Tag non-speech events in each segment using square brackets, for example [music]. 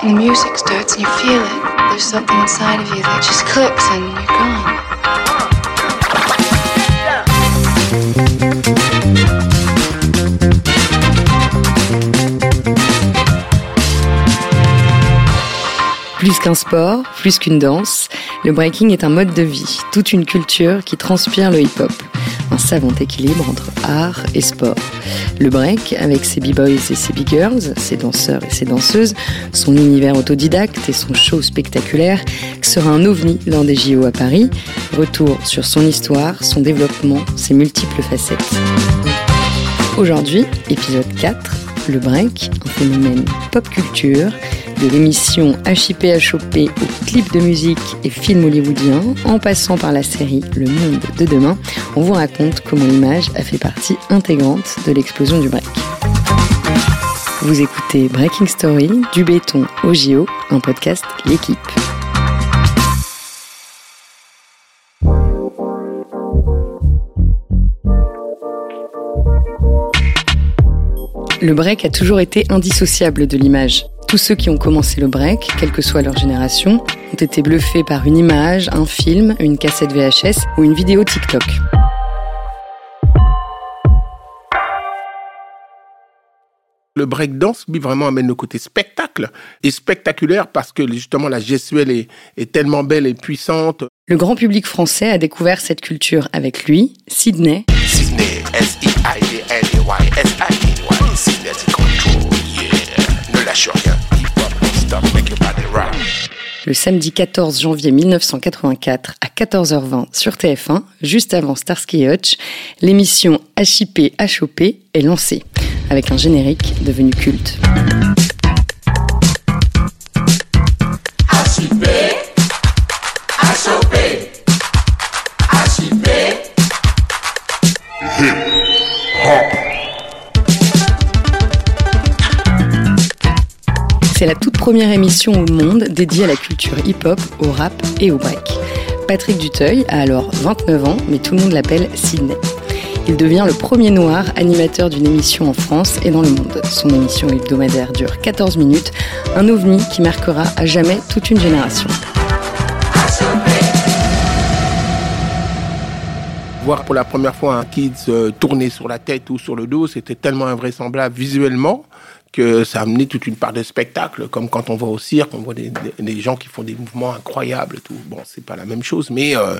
The music starts and you feel it. There's something inside of you that just clicks and you're gone. Plus qu'un sport, plus qu'une danse, le breaking est un mode de vie, toute une culture qui transpire le hip-hop. Savant équilibre entre art et sport. Le break, avec ses b-boys et ses b-girls, ses danseurs et ses danseuses, son univers autodidacte et son show spectaculaire, sera un ovni lors des JO à Paris. Retour sur son histoire, son développement, ses multiples facettes. Aujourd'hui, épisode 4, le break, un phénomène pop culture, de l'émission HIP-HOP au clip de musique et film hollywoodien, en passant par la série Le Monde de demain, on vous raconte comment l'image a fait partie intégrante de l'explosion du break. Vous écoutez Breaking Story, du béton au JO, un podcast L'équipe. Le break a toujours été indissociable de l'image. Tous ceux qui ont commencé le break, quelle que soit leur génération, ont été bluffés par une image, un film, une cassette VHS ou une vidéo TikTok. Le breakdance, lui, vraiment amène le côté spectacle et spectaculaire parce que justement la gestuelle est, est tellement belle et puissante. Le grand public français a découvert cette culture avec lui, Sydney, Sydney, S-I-I-D-N-E-Y, S-I-D-Y, Sydney, c'est control, yeah. Ne lâche rien, le samedi 14 janvier 1984 à 14h20 sur TF1, juste avant Starsky Hutch, l'émission HIP HOP est lancée, avec un générique devenu culte. C'est la toute première émission au monde dédiée à la culture hip-hop, au rap et au break. Patrick Duteuil a alors 29 ans, mais tout le monde l'appelle Sydney. Il devient le premier noir animateur d'une émission en France et dans le monde. Son émission hebdomadaire dure 14 minutes, un ovni qui marquera à jamais toute une génération. Voir pour la première fois un kid se tourner sur la tête ou sur le dos, c'était tellement invraisemblable visuellement que ça a amené toute une part de spectacle, comme quand on voit au cirque, on voit des, gens qui font des mouvements incroyables. Tout. Bon, c'est pas la même chose, mais euh,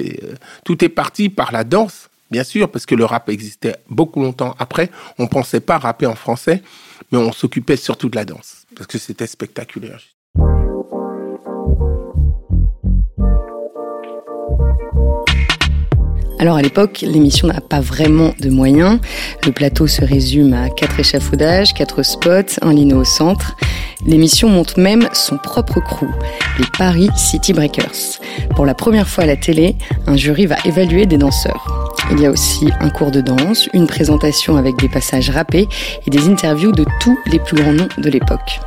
euh, tout est parti par la danse, bien sûr, parce que le rap existait beaucoup longtemps après. On pensait pas rapper en français, mais on s'occupait surtout de la danse, parce que c'était spectaculaire. Alors à l'époque, l'émission n'a pas vraiment de moyens. Le plateau se résume à quatre échafaudages, quatre spots, un lino au centre. L'émission monte même son propre crew, les Paris City Breakers. Pour la première fois à la télé, un jury va évaluer des danseurs. Il y a aussi un cours de danse, une présentation avec des passages rappés et des interviews de tous les plus grands noms de l'époque.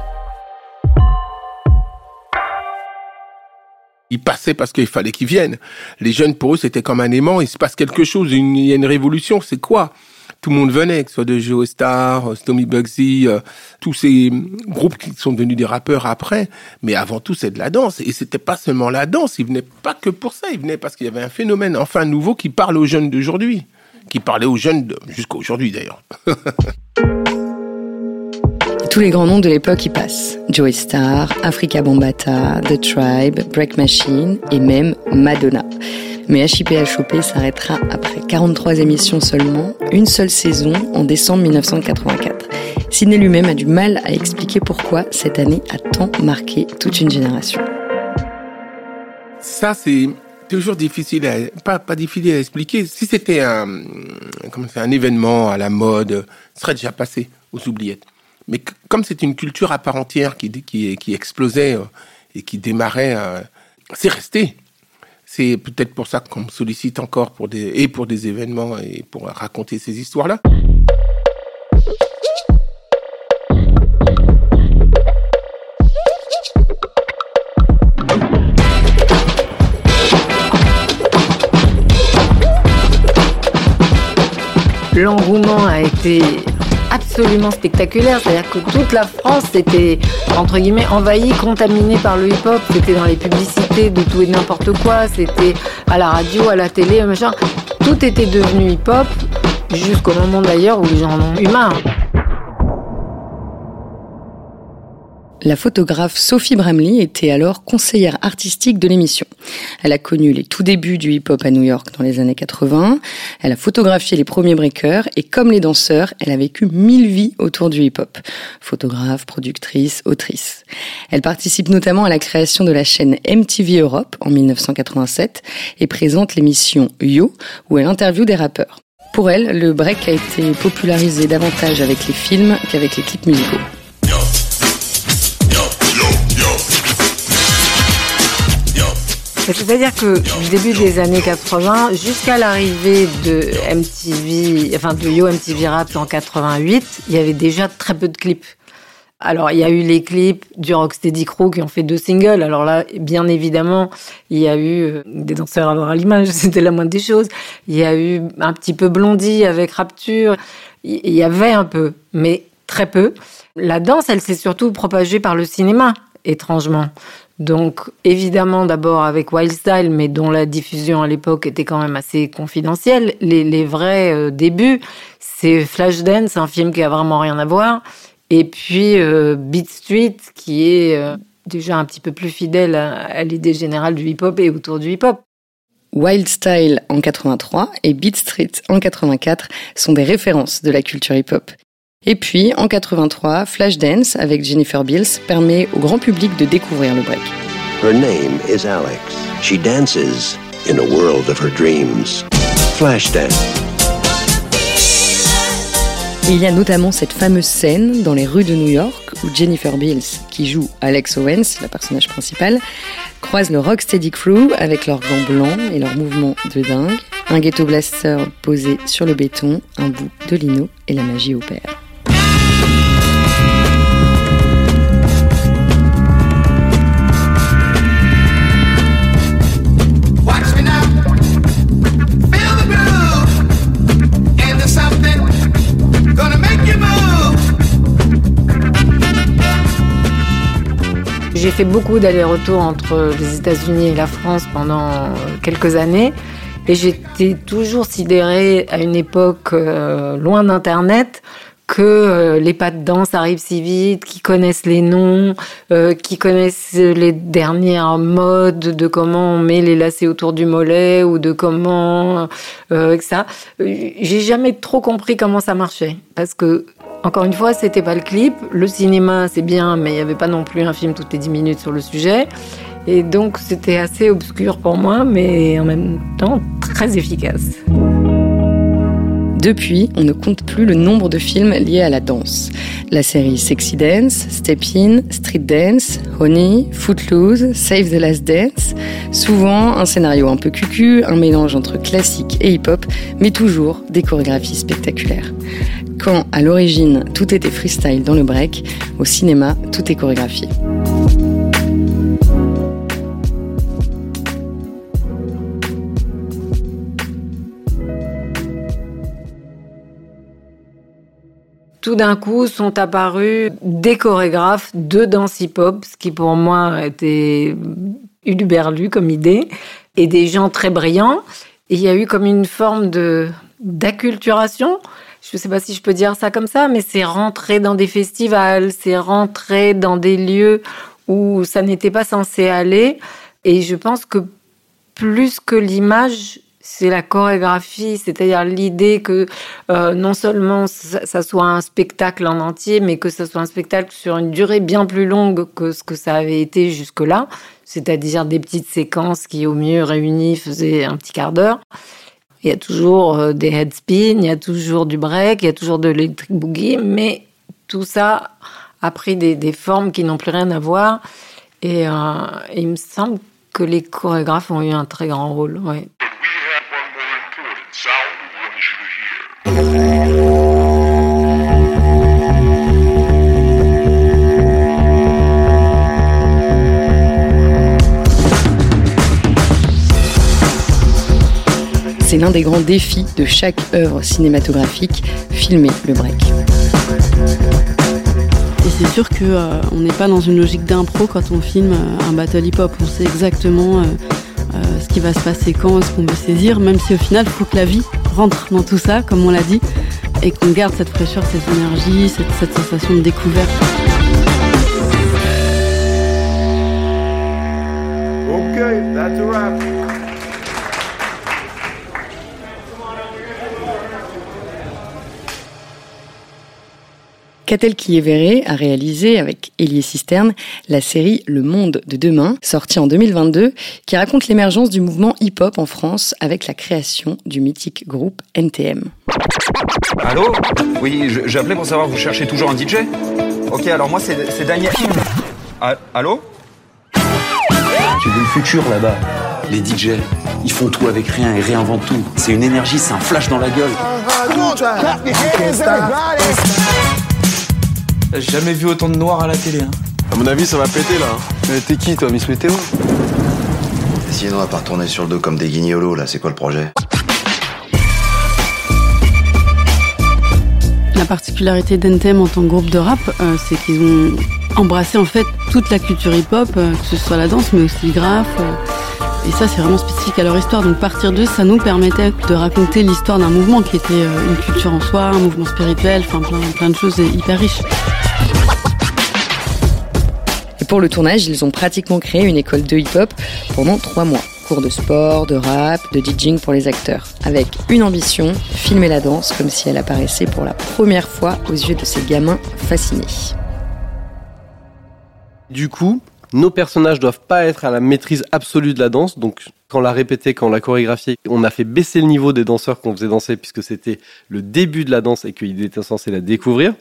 Ils passaient parce qu'il fallait qu'ils viennent. Les jeunes, pour eux, c'était comme un aimant. Il se passe quelque chose, il y a une révolution. C'est quoi? Tout le monde venait, que ce soit de Joe Star, euh, Stormy Bugsy, euh, tous ces groupes qui sont devenus des rappeurs après. Mais avant tout, c'est de la danse. Et c'était pas seulement la danse. Ils venaient pas que pour ça. Ils venaient parce qu'il y avait un phénomène enfin nouveau qui parle aux jeunes d'aujourd'hui. Qui parlait aux jeunes de- jusqu'à aujourd'hui, d'ailleurs. [laughs] Tous les grands noms de l'époque y passent. Joey Star, Africa Bambata, The Tribe, Break Machine et même Madonna. Mais HIP-HOP s'arrêtera après 43 émissions seulement, une seule saison en décembre 1984. Sidney lui-même a du mal à expliquer pourquoi cette année a tant marqué toute une génération. Ça, c'est toujours difficile à, pas, difficile à expliquer. Si c'était un, un événement à la mode, ce serait déjà passé aux oubliettes. Mais comme c'est une culture à part entière qui, qui, qui explosait euh, et qui démarrait, euh, c'est resté. C'est peut-être pour ça qu'on me sollicite encore pour des, et pour des événements et pour raconter ces histoires-là. L'engouement a été absolument spectaculaire. C'est-à-dire que toute la France était, entre guillemets, envahie, contaminée par le hip-hop. C'était dans les publicités de tout et n'importe quoi. C'était à la radio, à la télé, machin. Tout était devenu hip-hop, jusqu'au moment d'ailleurs où les gens en ont eu. La photographe Sophie Bramley était alors conseillère artistique de l'émission. Elle a connu les tout débuts du hip-hop à New York dans les années 80. Elle a photographié les premiers breakers et comme les danseurs, elle a vécu mille vies autour du hip-hop. Photographe, productrice, autrice. Elle participe notamment à la création de la chaîne MTV Europe en 1987 et présente l'émission Yo où elle interviewe des rappeurs. Pour elle, le break a été popularisé davantage avec les films qu'avec les clips musicaux. C'est-à-dire que début des années 80 jusqu'à l'arrivée de MTV, enfin de Yo MTV Rap en 88, il y avait déjà très peu de clips. Alors, il y a eu les clips du Rocksteady Crew qui ont fait deux singles. Alors là, bien évidemment, il y a eu euh, des danseurs à voir à l'image, [laughs] c'était la moindre des choses. Il y a eu un petit peu Blondie avec Rapture. Il y avait un peu, mais très peu. La danse, elle s'est surtout propagée par le cinéma, étrangement. Donc évidemment d'abord avec Wild Style, mais dont la diffusion à l'époque était quand même assez confidentielle. Les, vrais euh, débuts, c'est Flashdance, un film qui a vraiment rien à voir, et puis euh, Beat Street, qui est euh, déjà un petit peu plus fidèle à, l'idée générale du hip-hop et autour du hip-hop. Wild Style en 83 et Beat Street en 84 sont des références de la culture hip-hop. Et puis, en 83, Flashdance avec Jennifer Beals permet au grand public de découvrir le break. Her name is Alex. She dances in a world of her dreams. Flashdance. Il y a notamment cette fameuse scène dans les rues de New York où Jennifer Beals, qui joue Alex Owens, la personnage principale, croise le Rocksteady Crew avec leurs gants blancs et leurs mouvements de dingue, un ghetto blaster posé sur le béton, un bout de lino et la magie opère. J'ai fait beaucoup d'allers-retours entre les États-Unis et la France pendant quelques années. Et j'étais toujours sidérée à une époque euh, loin d'Internet que euh, les pas de danse arrivent si vite, qui connaissent les noms, euh, qui connaissent les dernières modes de comment on met les lacets autour du mollet ou de comment euh, ça. J'ai jamais trop compris comment ça marchait parce que encore une fois, c'était pas le clip. Le cinéma, c'est bien, mais il n'y avait pas non plus un film toutes les 10 minutes sur le sujet. Et donc, c'était assez obscur pour moi, mais en même temps très efficace. Depuis, on ne compte plus le nombre de films liés à la danse. La série Sexy Dance, Step In, Street Dance, Honey, Footloose, Save the Last Dance. Souvent un scénario un peu cucu, un mélange entre classique et hip-hop, mais toujours des chorégraphies spectaculaires. Quand, à l'origine, tout était freestyle dans le break, au cinéma, tout est chorégraphié. tout d'un coup sont apparus des chorégraphes de danse hip-hop, ce qui pour moi était uluberlu comme idée, et des gens très brillants. Et il y a eu comme une forme de d'acculturation. Je ne sais pas si je peux dire ça comme ça, mais c'est rentrer dans des festivals, c'est rentrer dans des lieux où ça n'était pas censé aller. Et je pense que plus que l'image, c'est la chorégraphie, c'est-à-dire l'idée que euh, non seulement ça, soit un spectacle en entier, mais que ce soit un spectacle sur une durée bien plus longue que ce que ça avait été jusque-là, c'est-à-dire des petites séquences qui au mieux réunies faisaient un petit quart d'heure. Il y a toujours euh, des headspins, il y a toujours du break, il y a toujours de l'électric boogie, mais tout ça a pris des, formes qui n'ont plus rien à voir. Et, euh, il me semble que les chorégraphes ont eu un très grand rôle. C'est l'un des grands défis de chaque œuvre cinématographique, filmer le break. Et c'est sûr qu'on euh, n'est pas dans une logique d'impro quand on filme euh, un battle hip-hop. On sait exactement ce qui va se passer quand, ce qu'on veut saisir, même si au final, il faut que la vie rentre dans tout ça, comme on l'a dit, et qu'on garde cette fraîcheur, cette énergie, cette, cette sensation de découverte. Okay, that's a wrap. Catel Kievere a réalisé avec Elie Cisterne la série Le Monde de demain, sortie en 2022, qui raconte l'émergence du mouvement hip-hop en France avec la création du mythique groupe NTM. Allô Oui, j'ai appelé pour savoir, vous cherchez toujours un DJ Ok, alors moi c'est Daniel. Ah, allô Tu veux le futur là-bas Les DJ, ils font tout avec rien et réinventent tout. C'est une énergie, c'est un flash dans la gueule. J'ai jamais vu autant de noirs à la télé. Hein. À mon avis, ça va péter là. Mais t'es qui toi, Miss Météo? Sinon, on va pas retourner sur le dos comme des guignolos là. C'est quoi le projet? La particularité d'NTM en tant que groupe de rap, euh, c'est qu'ils ont embrassé en fait toute la culture hip-hop, euh, que ce soit la danse, mais aussi le graphe. Euh, et ça, c'est vraiment spécifique à leur histoire. Donc partir d'eux, ça nous permettait de raconter l'histoire d'un mouvement qui était une culture en soi, un mouvement spirituel, enfin plein, plein de choses hyper riches. Pour le tournage, ils ont pratiquement créé une école de hip-hop pendant trois mois cours de sport, de rap, de DJing pour les acteurs, avec une ambition, filmer la danse comme si elle apparaissait pour la première fois aux yeux de ces gamins fascinés. Du coup, nos personnages doivent pas être à la maîtrise absolue de la danse, donc quand on l'a répété, quand on l'a chorégraphié, on a fait baisser le niveau des danseurs qu'on faisait danser puisque c'était le début de la danse et qu'ils étaient censés la découvrir.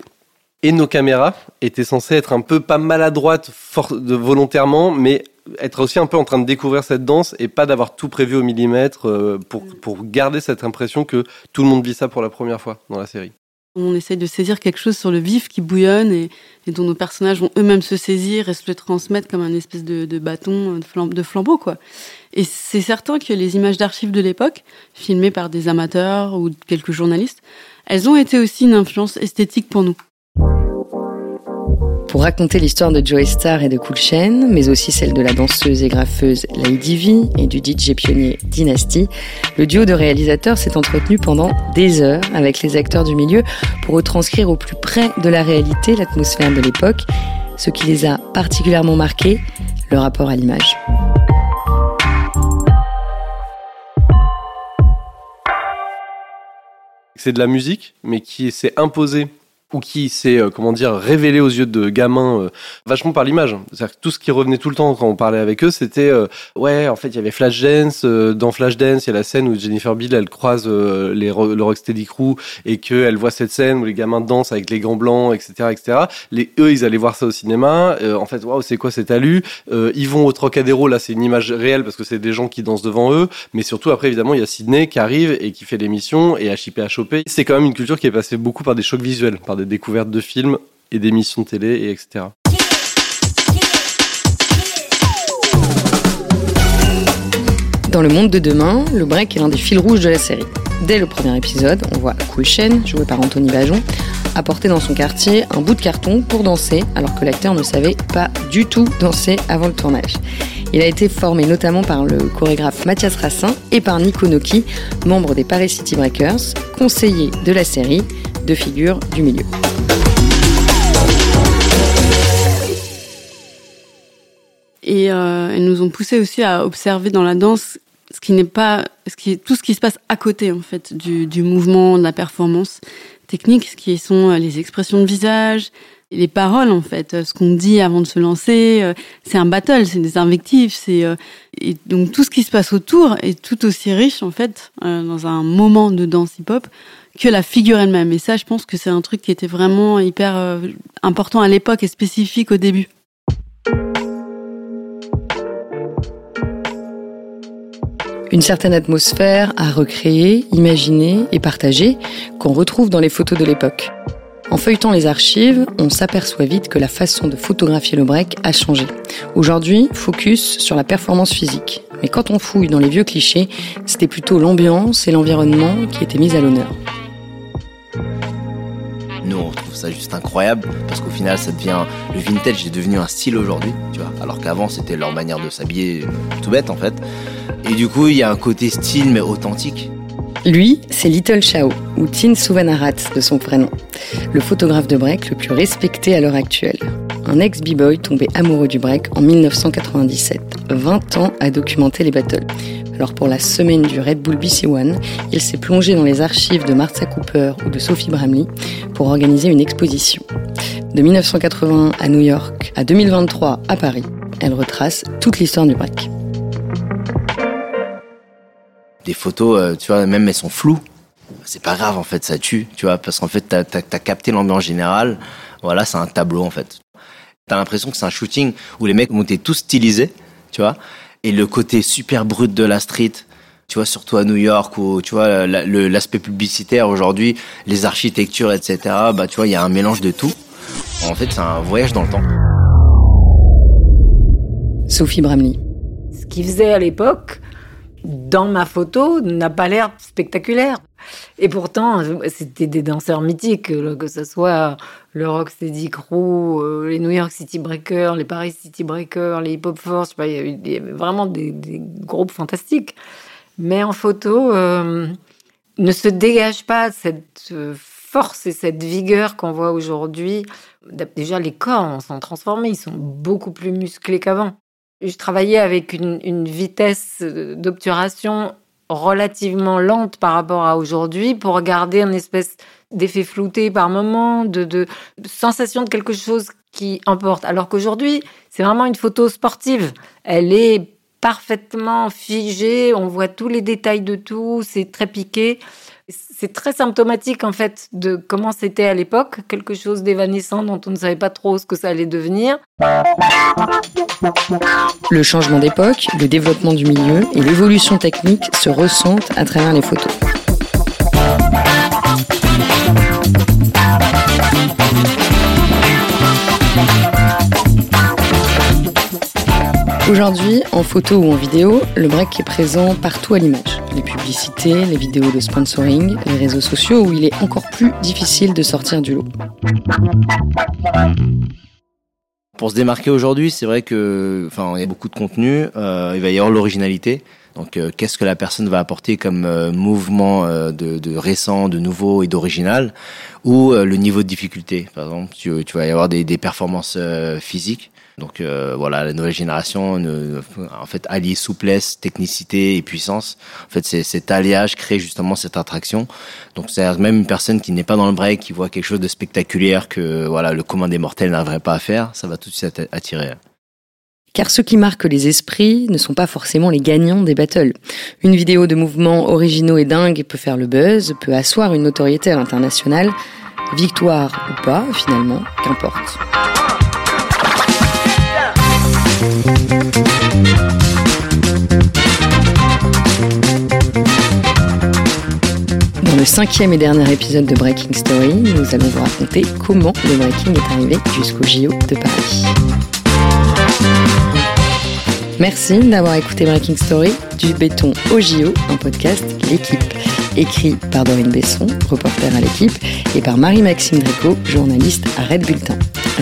Et nos caméras étaient censées être un peu pas maladroites volontairement, mais être aussi un peu en train de découvrir cette danse et pas d'avoir tout prévu au millimètre euh, pour, mm. pour garder cette impression que tout le monde vit ça pour la première fois dans la série. On essaye de saisir quelque chose sur le vif qui bouillonne et, dont nos personnages vont eux-mêmes se saisir et se le transmettre comme un espèce de, bâton, de, flambeau, quoi. Et c'est certain que les images d'archives de l'époque, filmées par des amateurs ou quelques journalistes, elles ont été aussi une influence esthétique pour nous pour raconter l'histoire de Joey Star et de Cool Chain, mais aussi celle de la danseuse et graffeuse Lady V et du DJ pionnier Dynasty, le duo de réalisateurs s'est entretenu pendant des heures avec les acteurs du milieu pour retranscrire au plus près de la réalité l'atmosphère de l'époque, ce qui les a particulièrement marqués, le rapport à l'image. C'est de la musique, mais qui s'est imposée ou qui s'est euh, comment dire révélé aux yeux de gamins euh, vachement par l'image. C'est-à-dire tout ce qui revenait tout le temps quand on parlait avec eux, c'était euh, ouais en fait il y avait Flashdance. dans Flashdance il y a la scène où Jennifer Bill elle croise les le Rocksteady Crew et que elle voit cette scène où les gamins dansent avec les gants blancs, etc., etc. Les eux ils allaient voir ça au cinéma. en fait waouh c'est quoi cet alu Ils vont au Trocadéro là c'est une image réelle parce que c'est des gens qui dansent devant eux. Mais surtout après évidemment il y a Sydney qui arrive et qui fait l'émission et HIP choper. C'est quand même une culture qui est passée beaucoup par des chocs visuels, par des découvertes de films et d'émissions télé, et etc. Dans le monde de demain, le break est l'un des fils rouges de la série. Dès le premier épisode, on voit Cool Shen, joué par Anthony Bajon, apporter dans son quartier un bout de carton pour danser, alors que l'acteur ne savait pas du tout danser avant le tournage. Il a été formé notamment par le chorégraphe Mathias Rassin et par Nico Noki, membre des Paris City Breakers, conseiller de la série, de figures du milieu. Et euh, elles nous ont poussé aussi à observer dans la danse ce qui n'est pas, tout ce qui se passe à côté en fait du, mouvement, de la performance technique, ce qui sont euh, les expressions de visage, les paroles en fait, ce qu'on dit avant de se lancer, euh, c'est un battle, c'est des invectives, c'est et donc tout ce qui se passe autour est tout aussi riche en fait dans un moment de danse hip-hop que la figure elle-même. Et ça, je pense que c'est un truc qui était vraiment hyper euh, important à l'époque et spécifique au début. Une certaine atmosphère à recréer, imaginer et partager qu'on retrouve dans les photos de l'époque. En feuilletant les archives, on s'aperçoit vite que la façon de photographier le break a changé. Aujourd'hui, focus sur la performance physique. Mais quand on fouille dans les vieux clichés, c'était plutôt l'ambiance et l'environnement qui étaient mis à l'honneur. Ça juste incroyable parce qu'au final, ça devient le vintage est devenu un style aujourd'hui, tu vois. Alors qu'avant, c'était leur manière de s'habiller, tout bête en fait. Et du coup, il y a un côté style mais authentique. Lui, c'est Little Chao, ou Tin Souvanarat de son prénom, le photographe de break le plus respecté à l'heure actuelle. Un ex-b-boy tombé amoureux du break en 1997, 20 ans à documenter les battles. Alors pour la semaine du Red Bull BC One, il s'est plongé dans les archives de Martha Cooper ou de Sophie Bramley pour organiser une exposition. De 1980 à New York à 2023 à Paris, elle retrace toute l'histoire du break. Des photos, euh, tu vois, même elles sont floues. C'est pas grave en fait, ça tue, tu vois, parce qu'en fait, t'as as, capté l'ambiance générale. Voilà, c'est un tableau en fait. T'as l'impression que c'est un shooting où les mecs ont été tous stylisés, tu vois, et le côté super brut de la street, tu vois, surtout à New York où, tu vois, l'aspect publicitaire aujourd'hui, les architectures, etc., bah, tu vois, il y a un mélange de tout. En fait, c'est un voyage dans le temps. Sophie Bramley. Ce qu'ils faisaient à l'époque, dans ma photo, n'a pas l'air spectaculaire. Et pourtant, c'était des danseurs mythiques, que ce soit le Rocksteady Crew, euh, les New York City Breakers, les Paris City Breakers, les Hip Hop Force. Il y avait vraiment des, groupes fantastiques. Mais en photo, euh, ne se dégage pas cette euh, force et cette vigueur qu'on voit aujourd'hui. Déjà, les corps sont transformés, ils sont beaucoup plus musclés qu'avant. Je travaillais avec une vitesse d'obturation relativement lente par rapport à aujourd'hui pour garder un espèce d'effet flouté par moment, de, de, sensation de quelque chose qui emporte. Alors qu'aujourd'hui, c'est vraiment une photo sportive. Elle est parfaitement figée, on voit tous les détails de tout, c'est très piqué. C'est très symptomatique en fait de comment c'était à l'époque, quelque chose d'évanescent dont on ne savait pas trop ce que ça allait devenir. Le changement d'époque, le développement du milieu et l'évolution technique se ressentent à travers les photos. Aujourd'hui, en photo ou en vidéo, le break est présent partout à l'image. Les publicités, les vidéos de sponsoring, les réseaux sociaux où il est encore plus difficile de sortir du lot. Pour se démarquer aujourd'hui, c'est vrai que, enfin, il y a beaucoup de contenu. Euh, il va y avoir l'originalité. Donc, euh, qu'est-ce que la personne va apporter comme euh, mouvement de, de, récent, de nouveau et d'original, ou le niveau de difficulté. Par exemple, tu, tu vas y avoir des, performances physiques donc euh, voilà, la nouvelle génération, en fait, allie souplesse, technicité et puissance. En fait, cet alliage crée justement cette attraction. Donc c'est même une personne qui n'est pas dans le break, qui voit quelque chose de spectaculaire que voilà le commun des mortels n'arriverait pas à faire, ça va tout de suite attirer. Car ceux qui marquent les esprits ne sont pas forcément les gagnants des battles. Une vidéo de mouvements originaux et dingues peut faire le buzz, peut asseoir une notoriété à l'international. Victoire ou pas, finalement, qu'importe. Dans le cinquième et dernier épisode de Breaking Story, nous allons vous raconter comment le breaking est arrivé jusqu'au JO de Paris. Merci d'avoir écouté Breaking Story, du béton au JO, un podcast L'équipe. Écrit par Dorine Besson, reporter à l'équipe, et par Marie-Maxime Dréco, journaliste à Red Bulletin.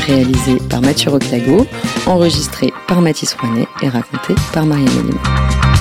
Réalisé par Mathieu Roclago, enregistré par Mathis Rouanet et raconté par Marianne Lima.